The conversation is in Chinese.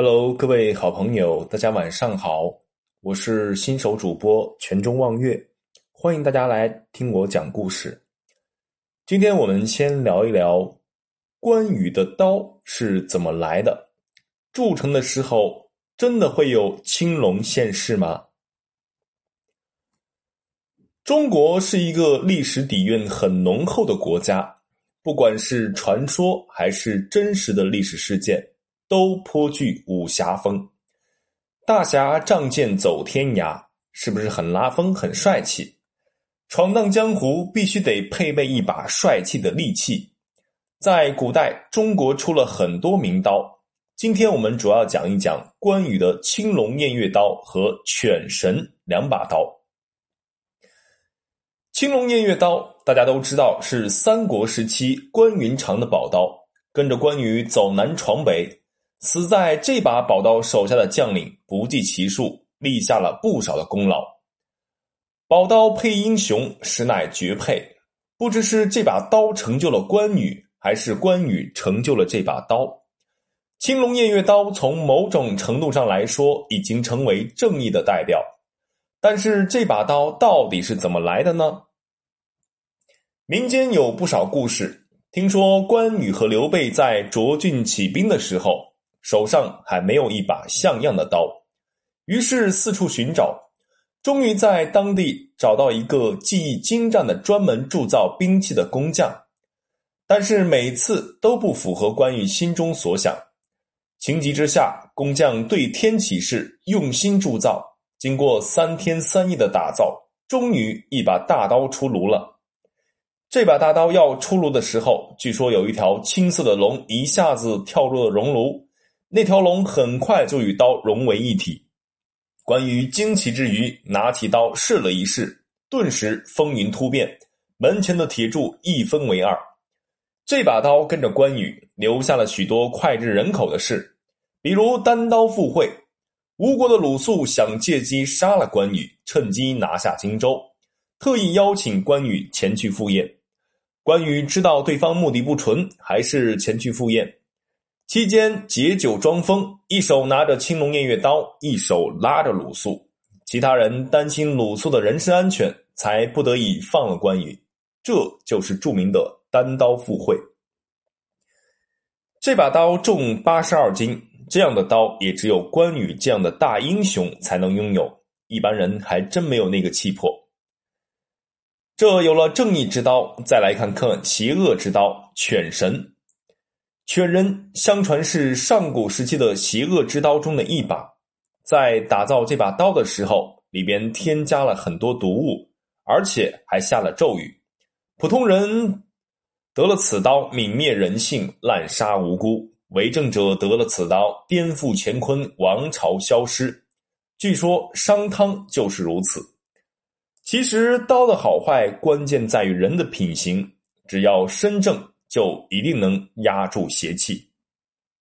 Hello，各位好朋友，大家晚上好，我是新手主播泉中望月，欢迎大家来听我讲故事。今天我们先聊一聊关羽的刀是怎么来的。铸成的时候，真的会有青龙现世吗？中国是一个历史底蕴很浓厚的国家，不管是传说还是真实的历史事件。都颇具武侠风，大侠仗剑走天涯，是不是很拉风、很帅气？闯荡江湖必须得配备一把帅气的利器。在古代，中国出了很多名刀。今天我们主要讲一讲关羽的青龙偃月刀和犬神两把刀。青龙偃月刀大家都知道是三国时期关云长的宝刀，跟着关羽走南闯北。死在这把宝刀手下的将领不计其数，立下了不少的功劳。宝刀配英雄，实乃绝配。不知是这把刀成就了关羽，还是关羽成就了这把刀。青龙偃月刀从某种程度上来说，已经成为正义的代表。但是这把刀到底是怎么来的呢？民间有不少故事，听说关羽和刘备在涿郡起兵的时候。手上还没有一把像样的刀，于是四处寻找，终于在当地找到一个技艺精湛的专门铸造兵器的工匠，但是每次都不符合关羽心中所想。情急之下，工匠对天起誓，用心铸造。经过三天三夜的打造，终于一把大刀出炉了。这把大刀要出炉的时候，据说有一条青色的龙一下子跳入了熔炉。那条龙很快就与刀融为一体，关羽惊奇之余，拿起刀试了一试，顿时风云突变，门前的铁柱一分为二。这把刀跟着关羽留下了许多脍炙人口的事，比如单刀赴会，吴国的鲁肃想借机杀了关羽，趁机拿下荆州，特意邀请关羽前去赴宴。关羽知道对方目的不纯，还是前去赴宴。期间解酒装疯，一手拿着青龙偃月刀，一手拉着鲁肃。其他人担心鲁肃的人身安全，才不得已放了关羽。这就是著名的单刀赴会。这把刀重八十二斤，这样的刀也只有关羽这样的大英雄才能拥有，一般人还真没有那个气魄。这有了正义之刀，再来看看邪恶之刀——犬神。犬人相传是上古时期的邪恶之刀中的一把，在打造这把刀的时候，里边添加了很多毒物，而且还下了咒语。普通人得了此刀，泯灭人性，滥杀无辜；为政者得了此刀，颠覆乾坤，王朝消失。据说商汤就是如此。其实刀的好坏，关键在于人的品行，只要身正。就一定能压住邪气。